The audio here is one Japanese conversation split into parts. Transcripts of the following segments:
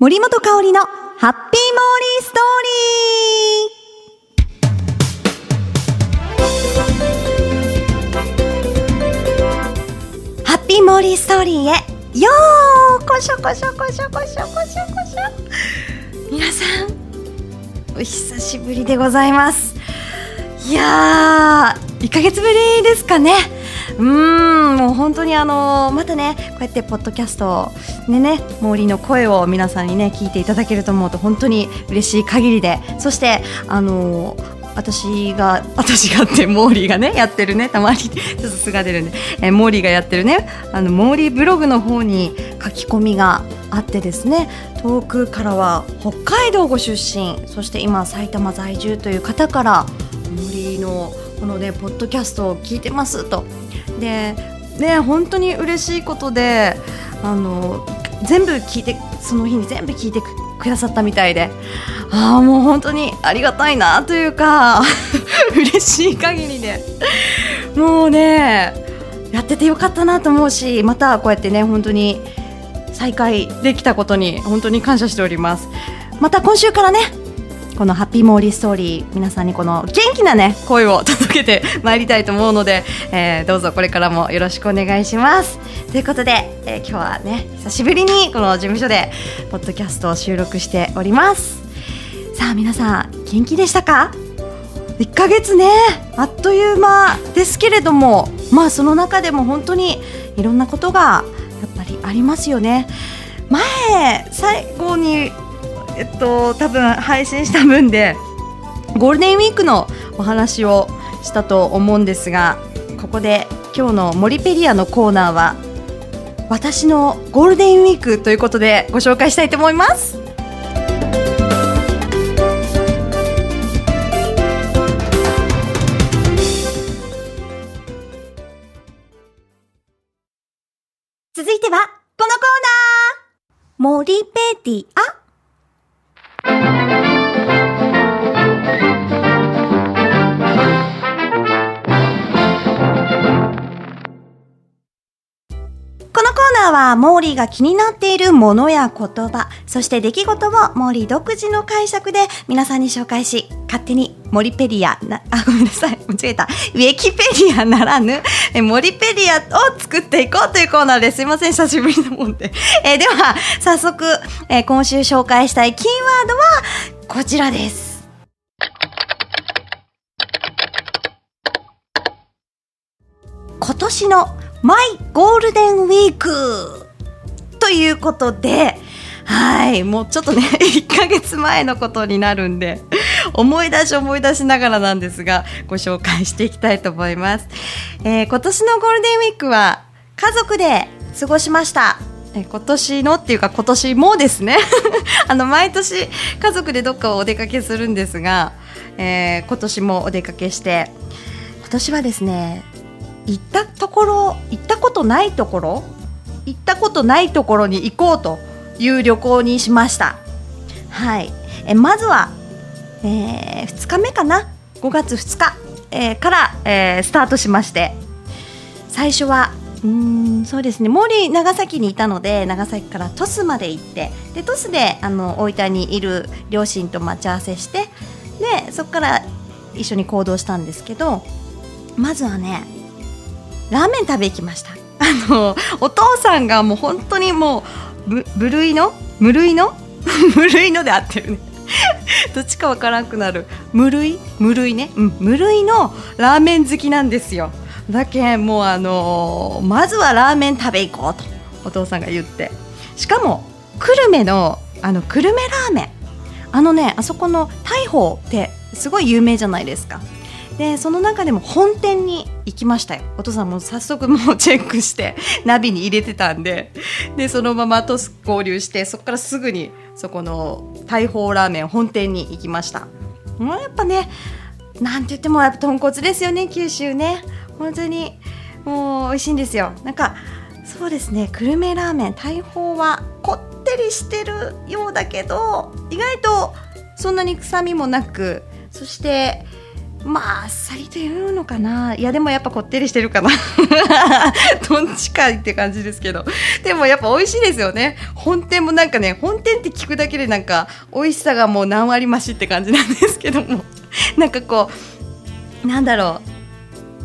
森本香里のハッピーモーリーストーリー。ハッピーモーリーストーリーへよーこしょこしょこしょこしょこしょこしょ皆さんお久しぶりでございます。いやー1ヶ月ぶりですかね。うんもう本当にあのまたねこうやってポッドキャストでね森の声を皆さんにね聞いていただけると思うと本当に嬉しい限りでそしてあの私が 私がってモーリーがねやってるねたまにちょっと素が出るんで、えー、モーリーがやってるねあのモーリーブログの方に書き込みがあってですね遠くからは北海道ご出身そして今埼玉在住という方から森のこのねポッドキャストを聞いてますとでね本当に嬉しいことであの全部聞いてその日に全部聞いてくださったみたいでああもう本当にありがたいなというか 嬉しい限りで。もうねやっててよかったなと思うしまたこうやってね本当に再開できたことに本当に感謝しております。また今週からねこのハッピーモーリーストーリー皆さんにこの元気なね声を届けてまいりたいと思うので、えー、どうぞこれからもよろしくお願いします。ということで、えー、今日はね久しぶりにこの事務所でポッドキャストを収録しております。さあ皆さん元気でしたか？1ヶ月ねあっという間ですけれどもまあその中でも本当にいろんなことがやっぱりありますよね。前最後にえっと多分配信した分でゴールデンウィークのお話をしたと思うんですがここで今日のモリペリアのコーナーは私のゴールデンウィークということでご紹介したいと思います。続いてはこのコーナー。モリペディア。このコーナーはモーリーが気になっているものや言葉、そして出来事をモーリー独自の解釈で皆さんに紹介し、勝手にモリペリアな、あ、ごめんなさい、間違えた。ウィキペディアならぬ、えモリペディアを作っていこうというコーナーです。いません、久しぶりのもんで。え、では、早速、えー、今週紹介したいキーワードはこちらです。今年のマイゴールデンウィークということで、はい、もうちょっとね、1ヶ月前のことになるんで、思い出し思い出しながらなんですが、ご紹介していきたいと思います。えー、今年のゴールデンウィークは家族で過ごしました。え今年のっていうか今年もですね あの毎年家族でどっかをお出かけするんですが、えー、今年もお出かけして今年はですね行ったところ行ったことないところ行ったことないところに行こうという旅行にしました。はい。えまずは、えー、2日目かな？5月2日、えー、から、えー、スタートしまして。最初はうんそうですね。森長崎にいたので長崎から鳥栖まで行ってで鳥栖であの大分にいる両親と待ち合わせしてでそこから一緒に行動したんですけどまずはねラーメン食べ行きました。あのお父さんがもう本当にもう部類の無類の？無類の で合ってるね。どっちかわからなくなる。無類？無類ね、うん、無類のラーメン好きなんですよ。だけもうあのー、まずはラーメン食べ行こうとお父さんが言って。しかも久留米のあの久留米ラーメン。あのねあそこの大砲ってすごい有名じゃないですか。でその中でも本店に行きましたよ。お父さんも早速もうチェックして ナビに入れてたんで。でそのままトス合流してそこからすぐにそこの大砲ラーメン本店に行きました。もうやっぱねなんて言ってもやっぱ豚骨ですよね九州ね。本当にもう美味しいんですよ。なんかそうですね久留米ラーメン大砲はこってりしてるようだけど意外とそんなに臭みもなくそしてまああっさりというのかな。いやでもやっぱこってりしてるかな。どっちかって感じですけど。でもやっぱ美味しいですよね。本店もなんかね本店って聞くだけでなんか美味しさがもう何割増しって感じなんですけども。なんかこうなんだろ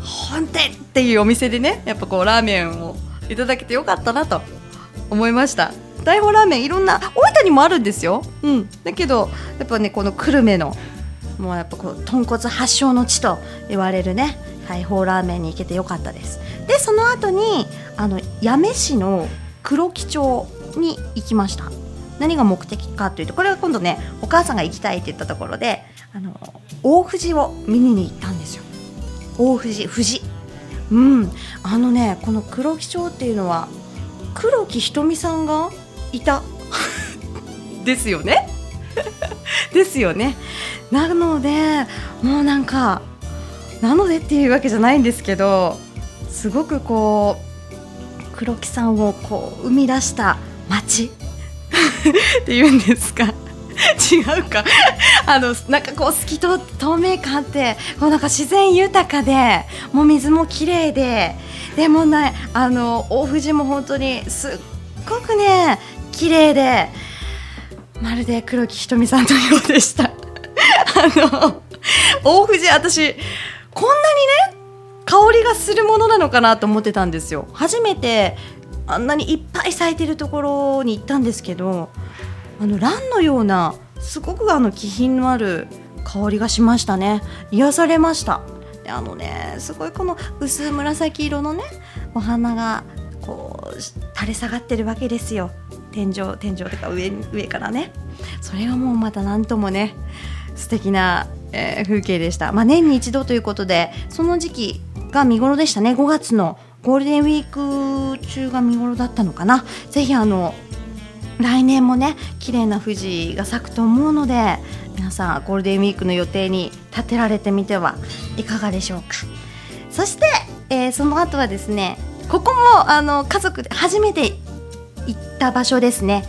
う。本店っていうお店でねやっぱこうラーメンをいただけてよかったなと思いました。大砲ラーメンいろんな大分にもあるんですよ、うん、だけどやっぱねこの久留米のもうやっぱこう豚骨発祥の地と言われるね大砲ラーメンに行けてよかったです。でその後にあの八女市の黒木町に行きました。何が目的かというとこれは今度ねお母さんが行きたいって言ったところであの大藤を見に行ったんですよ。大藤富士うん。あのねこの黒木町っていうのは黒木ひとみさんがいた。ですよね。ですよね。なのでもうなんかなのでっていうわけじゃないんですけどすごくこう黒木さんをこう生み出した街 っていうんですか。違うか。あのなんかこう透き通っ透明感ってこうなんか自然豊かでもう水も綺麗ででもねあの大藤も本当にすっごくね綺麗でまるで黒木ひとみさんのようでした。の大藤私こんなにね香りがするものなのかなと思ってたんですよ。初めてあんなにいっぱい咲いてるところに行ったんですけどあの蘭のようなすごくあの気品のある香りがしましたね。癒されました。であのねすごいこの薄紫色のねお花がこう垂れ下がってるわけですよ。天井天井とか上上からね。それがもうまた何ともね素敵な、えー、風景でした、まあ、年に一度ということでその時期が見頃でしたね。5月のゴールデンウィーク中が見頃だったのかな。ぜひあの来年もね綺麗な富士が咲くと思うので皆さんゴールデンウィークの予定に立てられてみてはいかがでしょうか。そして、えー、その後はですねここもあの家族で初めて行った場所ですね。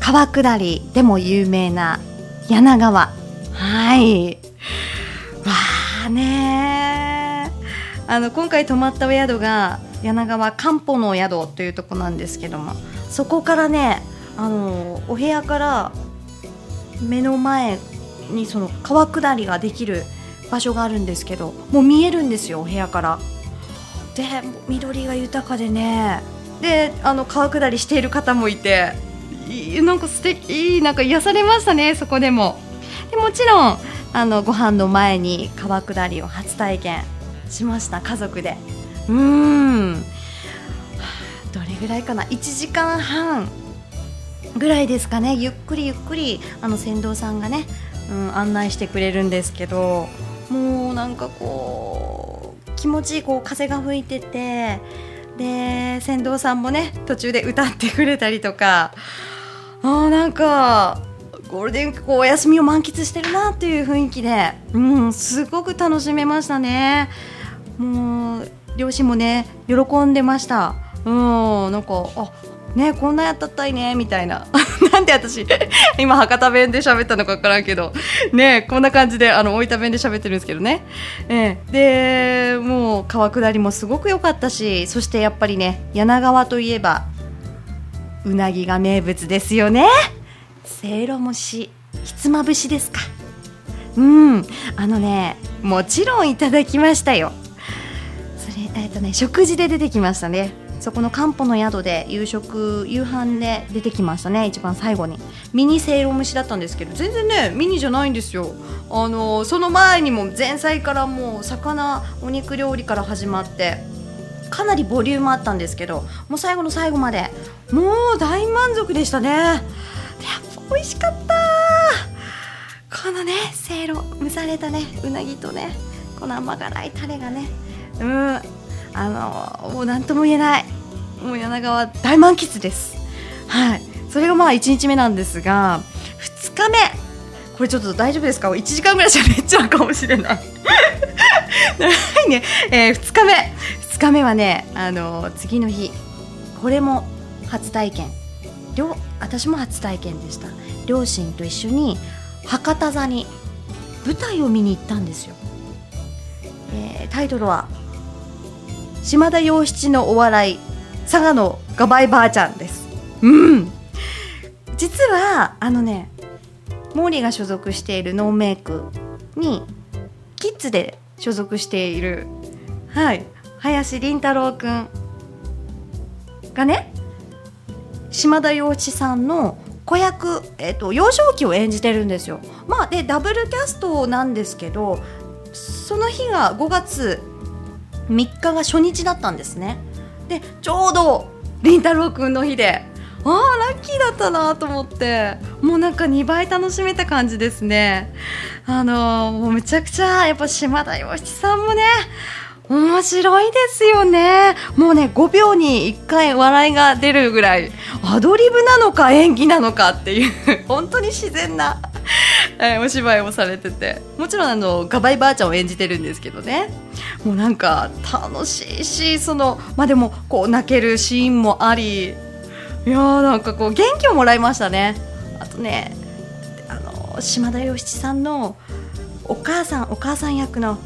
川下りでも有名な柳川。はい。わあねあの今回泊まったお宿が柳川漢方の宿というとこなんですけどもそこからねあのお部屋から目の前にその川下りができる場所があるんですけどもう見えるんですよお部屋から。で緑が豊かでね。であの川下りしている方もいていなんか素敵なんか癒されましたねそこでも。でもちろんあのご飯の前に川下りを初体験しました家族で。うん。どれぐらいかな？1時間半ぐらいですかね。ゆっくりゆっくりあの船頭さんがね、うん、案内してくれるんですけどもうなんかこう気持ちいいこう風が吹いててで船頭さんもね途中で歌ってくれたりとか。あなんかゴールデンウィークお休みを満喫してるなっていう雰囲気で、うん、すごく楽しめましたね。もう両親もね喜んでました。うん、なんかあねこんなやったったいねみたいな。なんで私今博多弁で喋ったのか分からんけど。ねこんな感じであの大分弁で喋ってるんですけどね、えー、でもう川下りもすごく良かったしそしてやっぱりね柳川といえばうなぎが名物ですよね。せいろ蒸しひつまぶしですか。うんあのねもちろんいただきましたよ。それえっとね食事で出てきましたね。そこの漢方の宿で夕食夕飯で出てきましたね一番最後に。ミニせいろ蒸しだったんですけど全然ねミニじゃないんですよ。あのその前にも前菜からもう魚お肉料理から始まってかなりボリュームあったんですけどもう最後の最後までもう大満足でしたね。やっ美味しかった。このねせいろ蒸されたねうなぎとねこの甘辛いタレがねうんあのもう何とも言えない。もう柳川大満喫です。はい。それがまあ1日目なんですが2日目。これちょっと大丈夫ですか？1時間ぐらい喋 っちゃうかもしれない。長いね、えー、2日目。2日目はねあの次の日これも初体験。両私も初体験でした。両親と一緒に博多座に舞台を見に行ったんですよ。えー、タイトルは島田洋七のお笑い佐賀のガバイばあちゃんです。うん。実はあのねモーリーが所属しているノーメイクにキッズで所属しているはい林凛太郎くんがね島田洋一さんの子役、えっと、幼少期を演じてるんですよ。まあ、でダブルキャストなんですけどその日が5月3日が初日だったんですね。でちょうど凛太郎くんの日でああラッキーだったなと思ってもうなんか2倍楽しめた感じですねあのー、もうめちゃくちゃやっぱ島田洋七さんもね面白いですよねもうね5秒に1回笑いが出るぐらいアドリブなのか演技なのかっていう 本当に自然な、お芝居をされてて。もちろんあのガバイばあちゃんを演じてるんですけどね。もうなんか楽しいしそのまあでもこう泣けるシーンもありいやーなんかこう元気をもらいましたね。あとねあの島田洋七さんのお母さんお母さん役の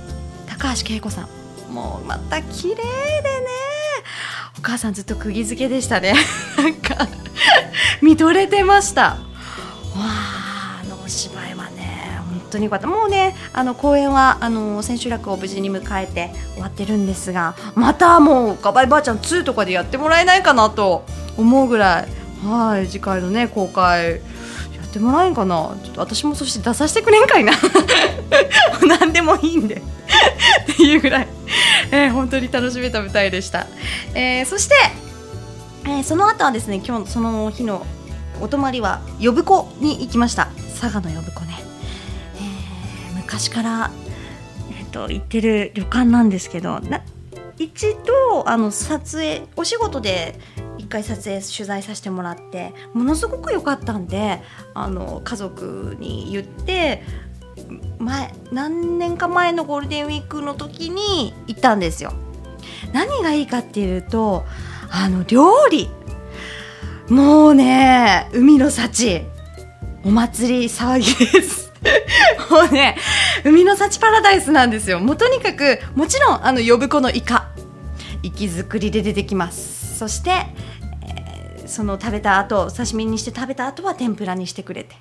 高橋恵子さん。もうまた綺麗でね。お母さんずっと釘付けでしたね。なんか見とれてました。わああのお芝居はね本当によかった。もうねあの公演はあの千秋楽を無事に迎えて終わってるんですがまたもうガバイばあちゃん2とかでやってもらえないかなと思うぐらいはい次回のね公開やってもらえんかな。ちょっと私もそして出させてくれんかいな。何でもいいんで。っていうぐらい、えー、本当に楽しめた舞台でした、えー、そして、えー、その後はですね今日その日のお泊まりは呼子に行きました。佐賀の呼子ね、えー、昔から、えーと、と行ってる旅館なんですけどな一度あの撮影お仕事で一回撮影取材させてもらってものすごく良かったんであの家族に言って前何年か前のゴールデンウィークの時に行ったんですよ。何がいいかっていうとあの料理。もうね海の幸。お祭り騒ぎです。もうね海の幸パラダイスなんですよ。もうとにかくもちろんあの呼子のイカ。活き作りで出てきます。そして、えー、その食べた後刺身にして食べた後は天ぷらにしてくれて。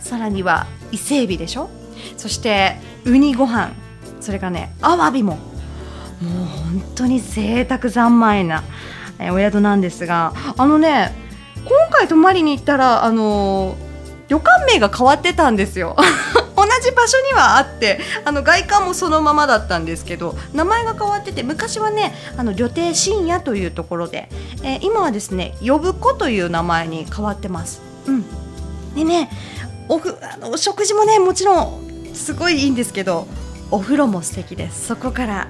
さらには伊勢海老でしょ。そしてウニご飯それからねアワビももう本当に贅沢三昧な、えー、お宿なんですがあのね今回泊まりに行ったらあの、旅館名が変わってたんですよ 同じ場所にはあってあの外観もそのままだったんですけど名前が変わってて昔はねあの旅程深夜というところで、えー、今はですね呼子という名前に変わってます。うん、でねおふあの食事もねもちろんすごいいいんですけどお風呂も素敵です。そこから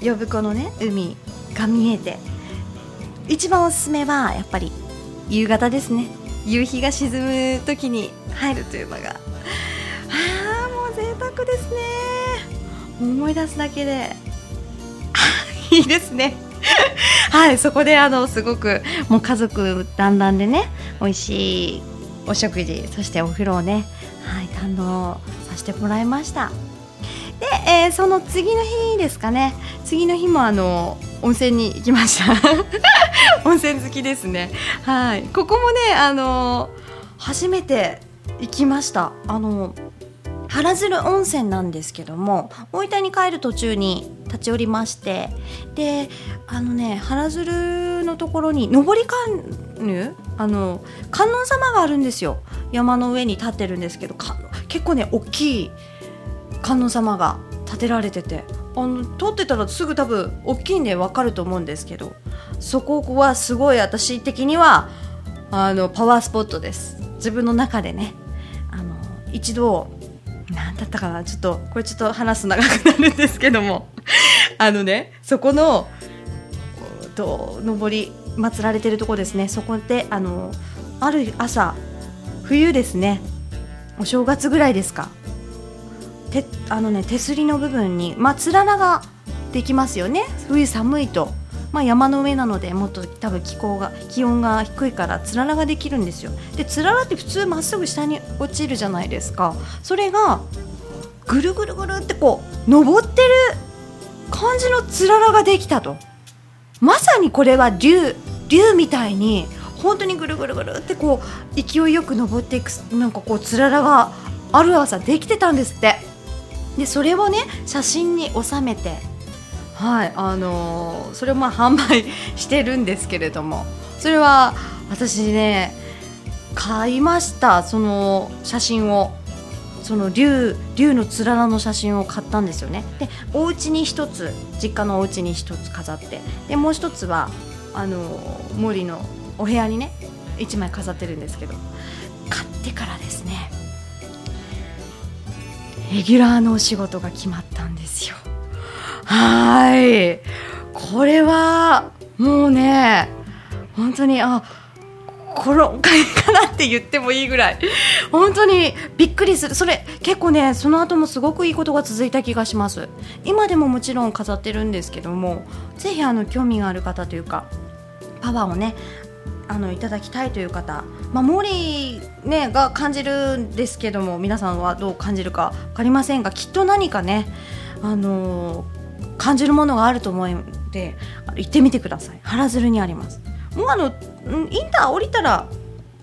呼子のね海が見えて一番おすすめはやっぱり夕方ですね。夕日が沈む時に入るというのが。ああもう贅沢ですね。思い出すだけでいいですね。はいそこであのすごくもう家族団らんでね美味しいお食事そしてお風呂をねはい堪能させてもらいました。で、えー、その次の日ですかね。次の日もあの温泉に行きました。温泉好きですね。はい。ここもねあの初めて行きました。あの原鶴温泉なんですけども大分に帰る途中に立ち寄りまして。であのね原鶴のところに上りカヌあの観音様があるんですよ。山の上に立ってるんですけど結構ね大きい観音様が建てられてて。あの通ってたらすぐ多分大きいんで分かると思うんですけどそこはすごい私的にはあのパワースポットです。自分の中でね。あの一度何だったかなちょっとこれちょっと話す長くなるんですけども。あのねそこのと上り祀られてるとこですね。そこであのある朝冬ですね。お正月ぐらいですか。てあのね手すりの部分にまあつららができますよね。冬寒いと。まあ、山の上なのでもっと多分気候が気温が低いからつららができるんですよ。でつららって普通まっすぐ下に落ちるじゃないですか。それがぐるぐるぐるってこう登ってる感じのつららができたと。まさにこれは竜竜みたいに本当にぐるぐるぐるってこう勢いよく登っていくなんかこうつららがある朝できてたんですって。でそれをね写真に収めて。はいあのー、それをまあ販売してるんですけれども。それは私ね買いましたその写真を。その竜竜のつららの写真を買ったんですよね。でお家に一つ実家のお家に一つ飾って。でもう一つはあの森のお部屋にね1枚飾ってるんですけど。買ってからですねレギュラーのお仕事が決まったんですよ。はい。これはもうね本当にあこの会かなって言ってもいいぐらい。本当にびっくりする。それ結構ねその後もすごくいいことが続いた気がします。今でももちろん飾ってるんですけどもぜひあの興味がある方というかパワーをねあのいただきたいという方、まあ、モリー、ね、が感じるんですけども皆さんはどう感じるか分かりませんがきっと何かね、あのー、感じるものがあると思うので行ってみてください。原鶴にあります。もうあのインター降りたら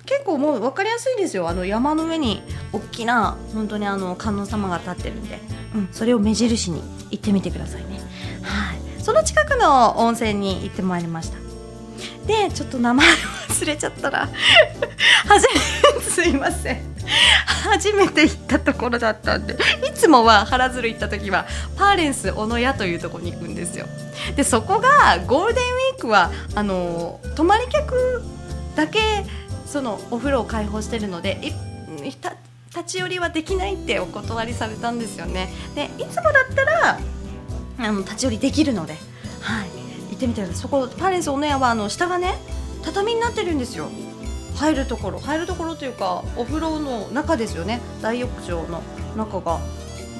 結構もう分かりやすいですよ。あの山の上に大きな本当にあの観音様が立ってるんで、うん、それを目印に行ってみてくださいね。はい。その近くの温泉に行ってまいりました。でちょっと名前忘れちゃったら 初めてすいません。初めて行ったところだったんでいつもは原鶴行った時はパーレンス小野屋というところに行くんですよ。でそこがゴールデンウィークはあの泊まり客だけそのお風呂を開放してるので立ち寄りはできないってお断りされたんですよね。でいつもだったらあの立ち寄りできるのではい。行ってみてくださいそこパーレンスおのやはあの下がね畳になってるんですよ。入るところ入るところというかお風呂の中ですよね。大浴場の中が。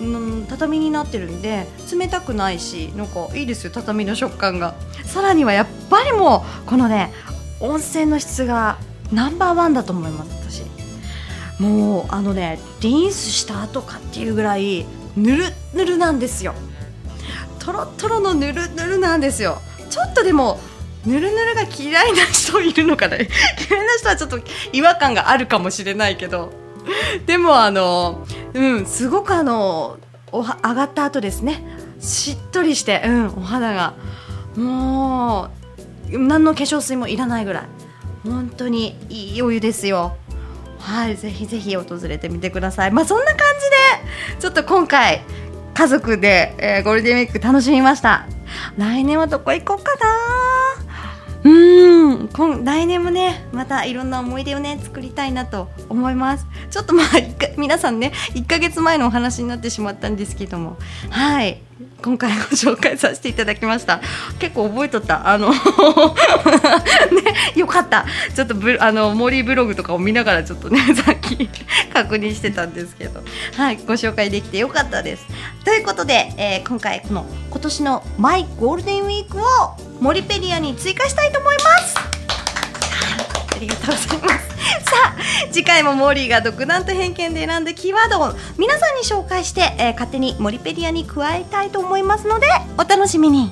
うん畳になってるんで冷たくないしなんかいいですよ畳の食感が。さらにはやっぱりもうこのね温泉の質がナンバーワンだと思います私。もうあのねリンスした後かっていうぐらいぬるぬるなんですよ。とろとろのぬるぬるなんですよ。ちょっとでもぬるぬるが嫌いな人いるのかな 嫌いな人はちょっと違和感があるかもしれないけど。でもあのうんすごくあのおは上がった後ですね。しっとりして、うん、お肌が。もう何の化粧水もいらないぐらい。本当にいいお湯ですよ。はいぜひぜひ訪れてみてください。まあそんな感じでちょっと今回家族で、えー、ゴールデンウィーク楽しみました。来年はどこ行こうかなうん。今来年もねまたいろんな思い出をね作りたいなと思います。ちょっとまあ皆さんね1ヶ月前のお話になってしまったんですけども。はい。今回ご紹介させていただきました。結構覚えとった。あの ねよかった。ちょっとブあの森ブログとかを見ながらちょっとね さっき確認してたんですけど。はいご紹介できてよかったです。ということで、えー、今回この今年のマイゴールデンウィークをモリペディアに追加したいと思います。りがとうございます。さあ次回もモーリーが独断と偏見で選んだキーワードを皆さんに紹介して、えー、勝手にモリペディアに加えたいと思いますのでお楽しみに。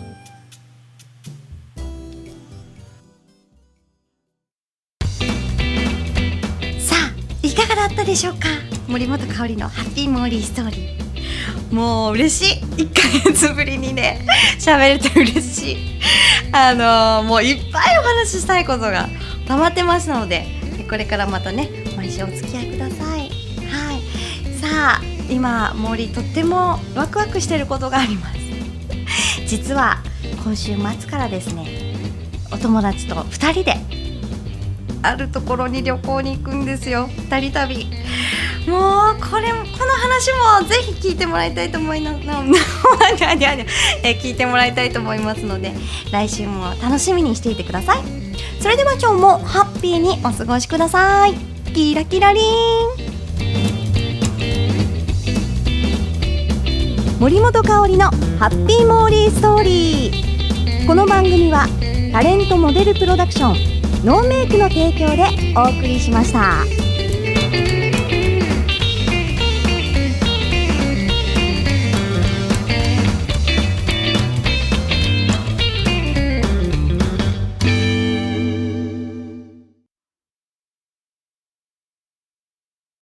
さあいかがだったでしょうか？森本香里のハッピーモーリーストーリー。もう嬉しい。1か月ぶりにね喋れて嬉しい。あのー、もういっぱいお話ししたいことが溜まってますのでこれからまたね毎週お付き合いください。はい。さあ今森とってもワクワクしてることがあります。実は今週末からですねお友達と2人であるところに旅行に行くんですよ。2人旅。もうこれこの話もぜひ聞いてもらいたいと思いますえ聞いてもらいたいと思いますので来週も楽しみにしていてくださいそれでは今日もハッピーにお過ごしください。キラキラリン。森本香里のハッピーモーリーストーリー。この番組はタレントモデルプロダクションノーメイクの提供でお送りしました。